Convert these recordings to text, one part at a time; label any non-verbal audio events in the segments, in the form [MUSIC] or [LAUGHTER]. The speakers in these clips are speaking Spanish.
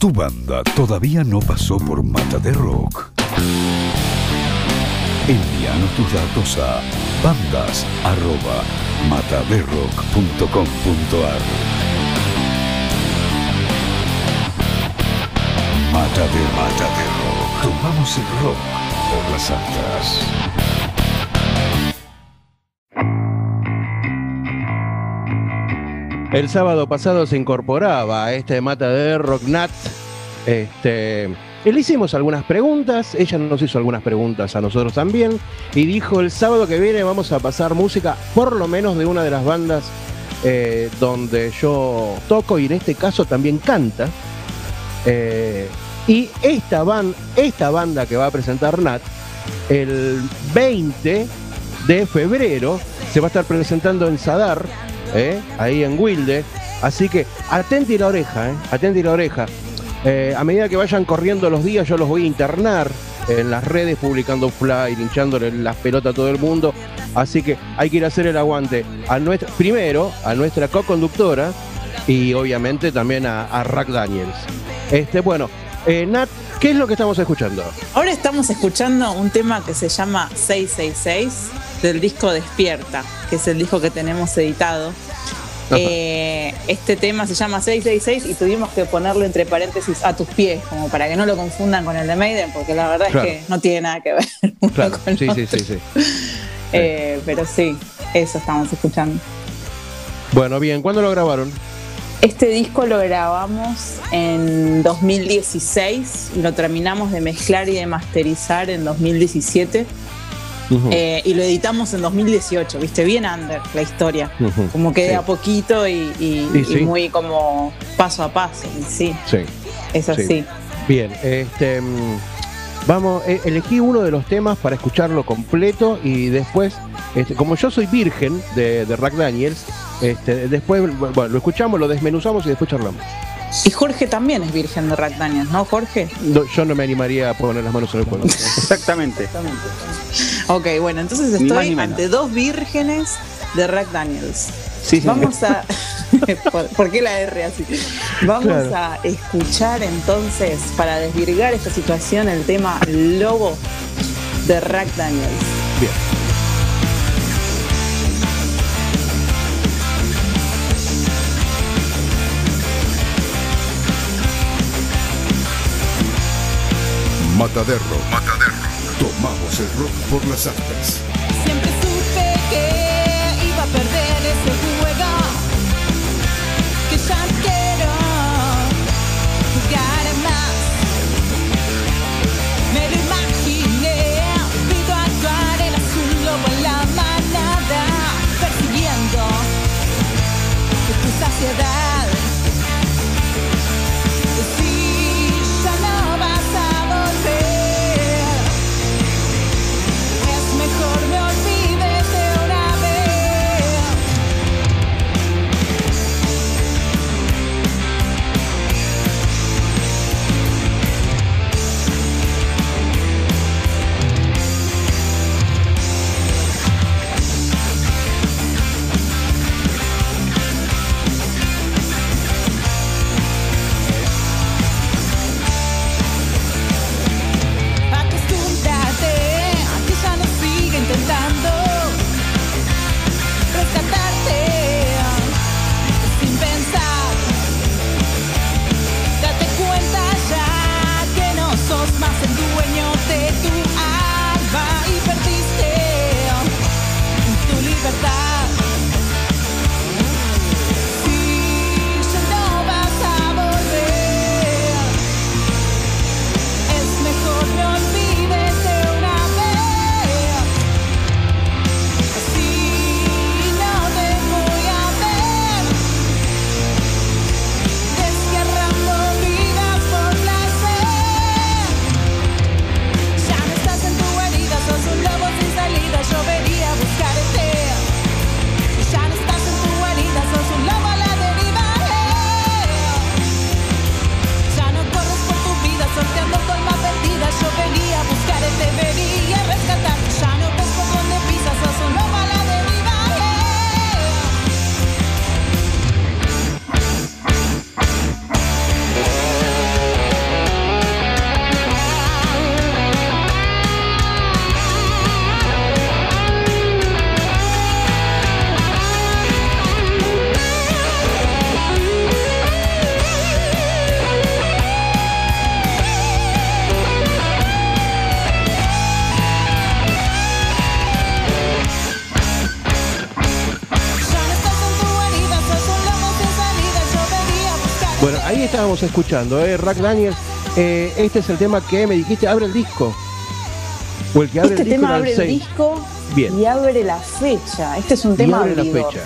¿Tu banda todavía no pasó por Mata de Rock? Envíanos tus datos a bandas arroba mataderrock.com.ar Mata de Mata de Rock. Tomamos el rock por las altas. El sábado pasado se incorporaba a este mata de Rocknat. Este, le hicimos algunas preguntas, ella nos hizo algunas preguntas a nosotros también, y dijo el sábado que viene vamos a pasar música, por lo menos de una de las bandas eh, donde yo toco y en este caso también canta. Eh, y esta, esta banda que va a presentar Nat, el 20 de febrero, se va a estar presentando en Sadar, ¿eh? ahí en Wilde. Así que atenti la oreja, ¿eh? atenti la oreja. Eh, a medida que vayan corriendo los días, yo los voy a internar en las redes, publicando fly, hinchándole las pelotas a todo el mundo. Así que hay que ir a hacer el aguante a nuestra, primero a nuestra co-conductora y obviamente también a, a Rack Daniels. Este, bueno, eh, Nat, ¿qué es lo que estamos escuchando? Ahora estamos escuchando un tema que se llama 666 del disco Despierta, que es el disco que tenemos editado. Eh, este tema se llama 666 y tuvimos que ponerlo entre paréntesis a tus pies, como para que no lo confundan con el de Maiden, porque la verdad Claro. es que no tiene nada que ver. [LAUGHS] uno Claro, con sí, sí, otro. sí, sí. [LAUGHS] Eh, pero sí, eso estamos escuchando. Bueno, bien, ¿cuándo lo grabaron? Este disco lo grabamos en 2016 y lo terminamos de mezclar y de masterizar en 2017 Eh, y lo editamos en 2018, viste, bien under la historia, como que de Sí. a poquito y, muy como paso a paso, y sí, Sí. es Sí. así. Bien, este, mm, vamos, eh, elegí uno de los temas para escucharlo completo y después, este, como yo soy virgen de, de Rack Daniels, este, después, bueno, lo escuchamos, lo desmenuzamos y después charlamos. Y Jorge también es virgen de Rack Daniels, ¿no, Jorge? No, yo no me animaría a poner las manos en el fuego. [LAUGHS] Exactamente. Ok, bueno, entonces más estoy ante dos vírgenes de Rack Daniels. Sí, sí. Vamos a. [LAUGHS] ¿Por, por qué la R así? Vamos Claro. a escuchar entonces, para desvirgar esta situación, el tema Lobo de Rack Daniels. Bien. Mata de por las altas. Bueno, ahí estábamos escuchando, ¿eh? Rack Daniels. eh, este es el tema que me dijiste, abre el disco. O el que abre Este el disco tema abre el disco Bien. y abre la fecha. Este es un Y tema abre la fecha.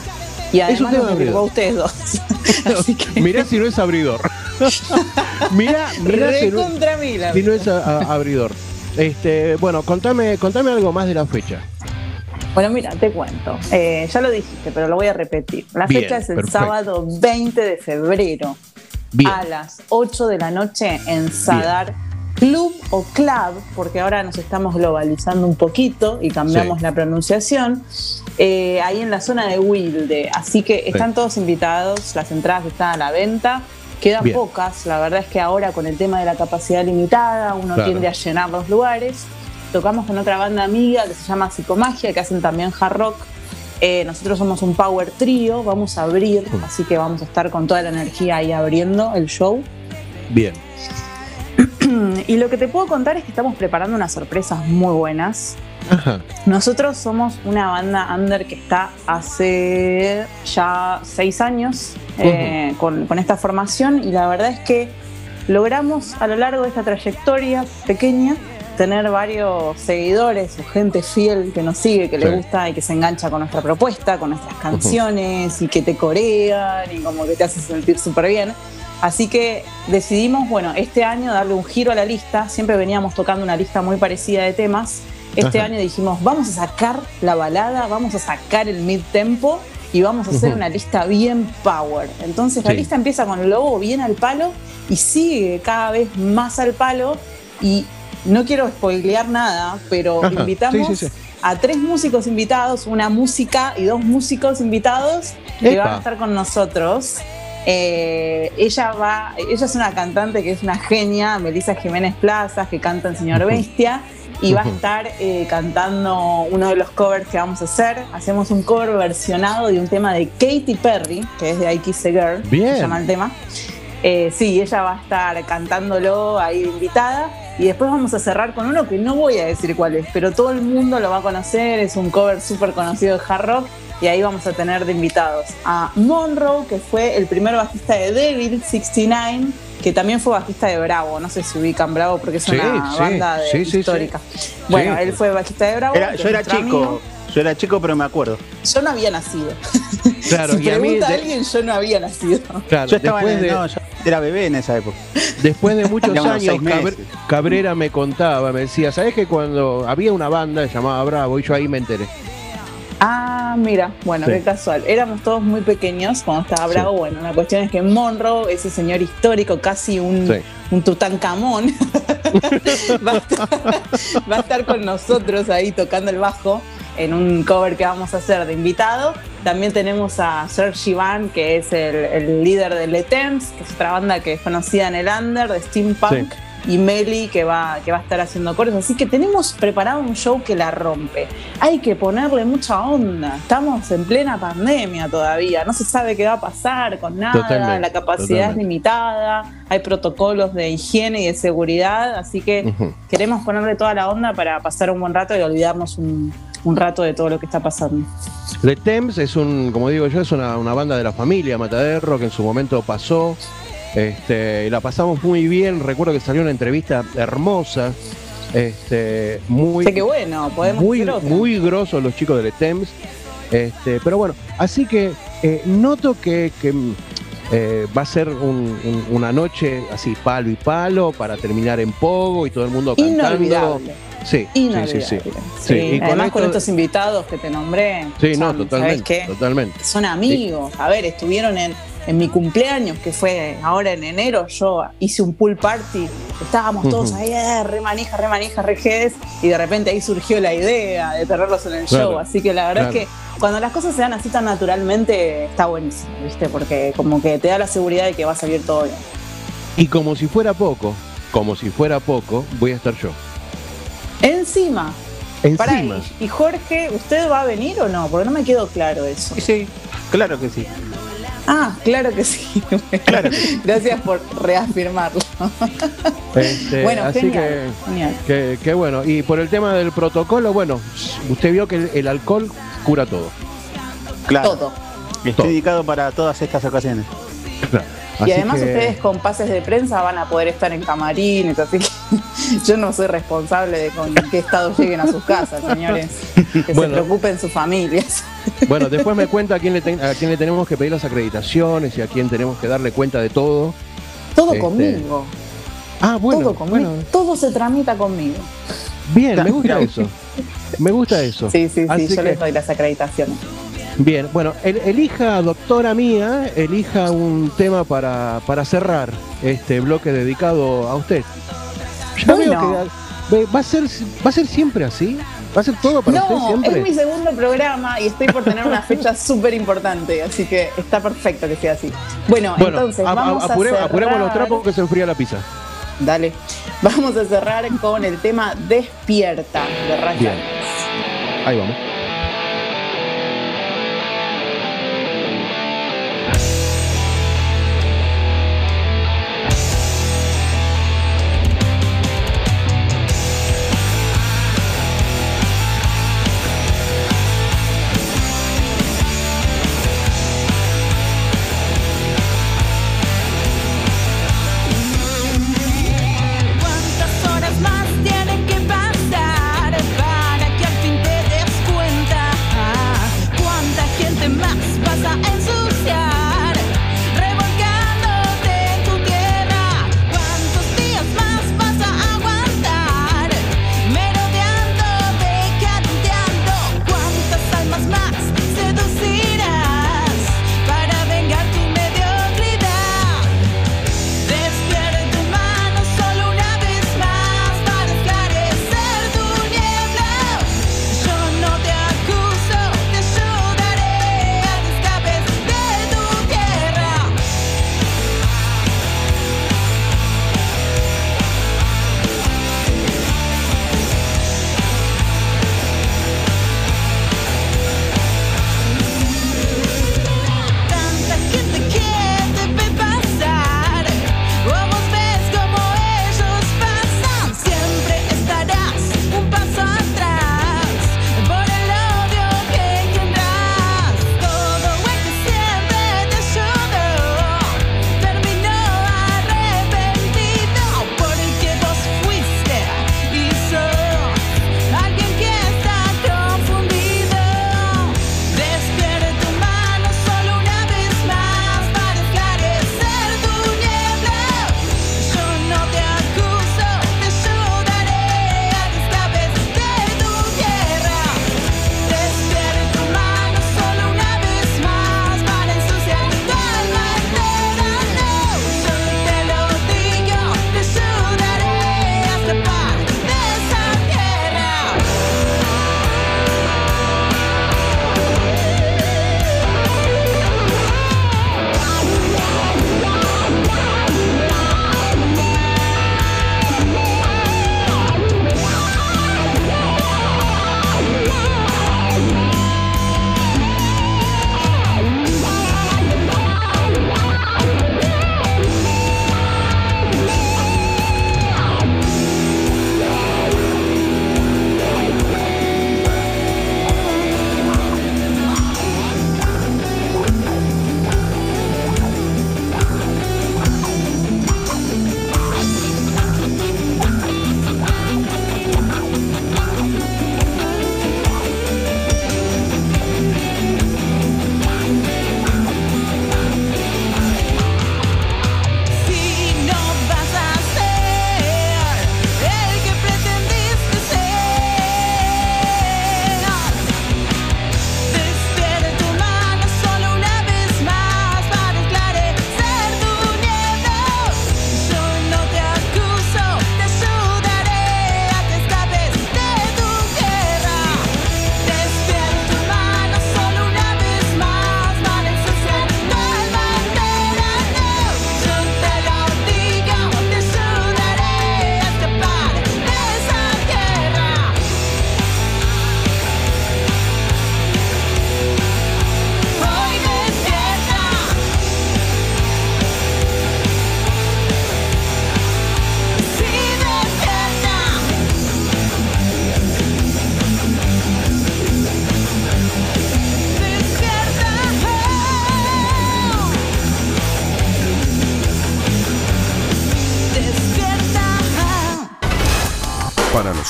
Y Es un además tema abridor. a ustedes dos. [LAUGHS] Que Mirá si no es abridor. [LAUGHS] mirá, mirá si no, mil, si no es a- a- abridor. Este, bueno, contame, contame algo más de la fecha. Bueno, mira, te cuento. Eh, ya lo dijiste, pero lo voy a repetir. La Bien, fecha es el perfecto. sábado 20 de febrero Bien. a las 8 de la noche en Sadar Club o Club, porque ahora nos estamos globalizando un poquito y cambiamos Sí. la pronunciación, eh, ahí en la zona de Wilde. Así que están todos invitados, las entradas están a la venta. Quedan Bien. pocas, la verdad es que ahora con el tema de la capacidad limitada uno Claro. tiende a llenar los lugares. Tocamos con otra banda amiga que se llama Psicomagia, que hacen también hard rock. Eh, nosotros somos un power trio, vamos a abrir, Mm. así que vamos a estar con toda la energía ahí abriendo el show. Bien. [CLEARS THROAT] Y lo que te puedo contar es que estamos preparando unas sorpresas muy buenas. Ajá. Nosotros somos una banda under que está hace ya seis años eh, con, con esta formación y la verdad es que logramos a lo largo de esta trayectoria pequeña tener varios seguidores o gente fiel que nos sigue, que Sí. le gusta y que se engancha con nuestra propuesta, con nuestras canciones y que te corean y como que te hace sentir súper bien. Así que decidimos, bueno, este año darle un giro a la lista. Siempre veníamos tocando una lista muy parecida de temas. Este Ajá. año dijimos, vamos a sacar la balada, vamos a sacar el mid-tempo y vamos a hacer una lista bien power. Entonces la lista empieza con el logo bien al palo y sigue cada vez más al palo. Y no quiero spoilear nada, pero Ajá. invitamos Sí, sí, sí. a tres músicos invitados, una música y dos músicos invitados que Epa. van a estar con nosotros. Eh, ella va, ella es una cantante que es una genia, Melissa Jiménez Plazas, que canta en Señor. Bestia, y va a estar eh, cantando uno de los covers que vamos a hacer. Hacemos un cover versionado de un tema de Katy Perry, que es de I Kiss a Girl, Bien. se llama el tema. Eh, sí, ella va a estar cantándolo ahí de invitada. Y después vamos a cerrar con uno que no voy a decir cuál es, pero todo el mundo lo va a conocer. Es un cover súper conocido de hard rock. Y ahí vamos a tener de invitados a Monroe, que fue el primer bajista de Devil 69, que también fue bajista de Bravo. No sé si ubican Bravo porque es Sí, una sí, banda de- sí, sí, histórica. Bueno, Sí. él fue bajista de Bravo. Era- yo era chico, amigo. yo era chico, pero me acuerdo. Yo no había nacido. [LAUGHS] Claro, si y a mí, pregunta a de- alguien, yo no había nacido. claro, Yo estaba después en, de, no, yo era bebé en esa época. después de muchos [LAUGHS] años, Cabrera me contaba, me decía, ¿sabes que cuando había una banda llamada Bravo y yo ahí me enteré? Ah, mira, bueno, Sí. qué casual. Éramos todos muy pequeños cuando estaba Bravo. Bueno, la cuestión es que Monroe, ese señor histórico, casi un, Sí. un Tutankamón, [LAUGHS] va, a estar, va a estar con nosotros ahí tocando el bajo en un cover que vamos a hacer de invitado. También tenemos a Serge Ivan, que es el, el líder de Le Temps, que es otra banda que es conocida en el under, de steampunk. Y Meli, que va, que va a estar haciendo coros. Así que tenemos preparado un show que la rompe. Hay que ponerle mucha onda. Estamos en plena pandemia todavía. No se sabe qué va a pasar con nada. Totalmente, la capacidad totalmente. es limitada. Hay protocolos de higiene y de seguridad. Así que queremos ponerle toda la onda para pasar un buen rato y olvidarnos un, un rato de todo lo que está pasando. Le Temps es un, como digo yo, es una, una banda de la familia Mataderro que en su momento pasó. Este, y la pasamos muy bien. Recuerdo que salió una entrevista hermosa. Este, muy, que bueno, podemos muy, hacer otra. muy grosos los chicos de Le Temps. Este, pero bueno, así que eh, noto que, que, mm, eh, va a ser un- un- una noche así palo y palo para terminar en pogo y todo el mundo cantando. Inolvidable. Sí, sí, sí, sí. Además, con, esto- estos invitados que te nombré. Sí, no, Sam, ¿sabes totalmente, totalmente. Son amigos. A ver, estuvieron en, en mi cumpleaños, que fue ahora en enero. Yo hice un pool party. Estábamos todos ahí, eh, re manija, re manija, re Y de repente ahí surgió la idea de tenerlos en el Claro, show. Así que la verdad claro. es que cuando las cosas se dan así tan naturalmente, está buenísimo, ¿viste? Porque como que te da la seguridad de que va a salir todo bien. Y como si fuera poco, como si fuera poco, voy a estar yo. Encima. Pará, Encima. y, y Jorge, ¿usted va a venir o no? Porque no me quedó claro eso. Sí, sí, claro que sí. Ah, claro que sí. Claro que sí. [LAUGHS] Gracias por reafirmarlo. Este, bueno, así genial, genial. que, bueno. Y por el tema del protocolo, bueno, usted vio que el, el alcohol cura todo. Claro. Todo. Estoy Todo. dedicado para todas estas ocasiones. [LAUGHS] Y Así además que- ustedes con pases de prensa van a poder estar en camarines, así que [LAUGHS] yo no soy responsable de con qué estado lleguen a sus casas, señores. Que Bueno. se preocupen sus familias. [LAUGHS] Bueno, después me cuenta a quién, le ten- a quién le tenemos que pedir las acreditaciones y a quién tenemos que darle cuenta de todo. Todo Este, conmigo. Ah, bueno, todo conmigo. bueno, Todo se tramita conmigo. bien, me gusta eso. Me gusta eso. Sí, sí, sí, Así yo que- les doy las acreditaciones. Bien, bueno, el- elija, doctora mía, elija un tema para, para cerrar este bloque dedicado a usted. Ya que va a ser va a ser siempre así. Va a ser todo para usted No, siempre. es mi segundo programa y estoy por tener una fecha [LAUGHS] súper importante, así que está perfecto que sea así. Bueno, Bueno, entonces a- a- vamos apure- a cerrar... apuremos los trapos que se enfría la pizza. Dale. Vamos a cerrar con el tema Despierta de Ryan. Ahí vamos.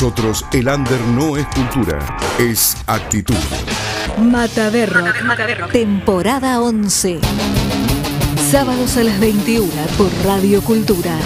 Nosotros el under no es cultura, es actitud. Mata de Rock, temporada 11. Sábados a las 21 por Radio Cultura.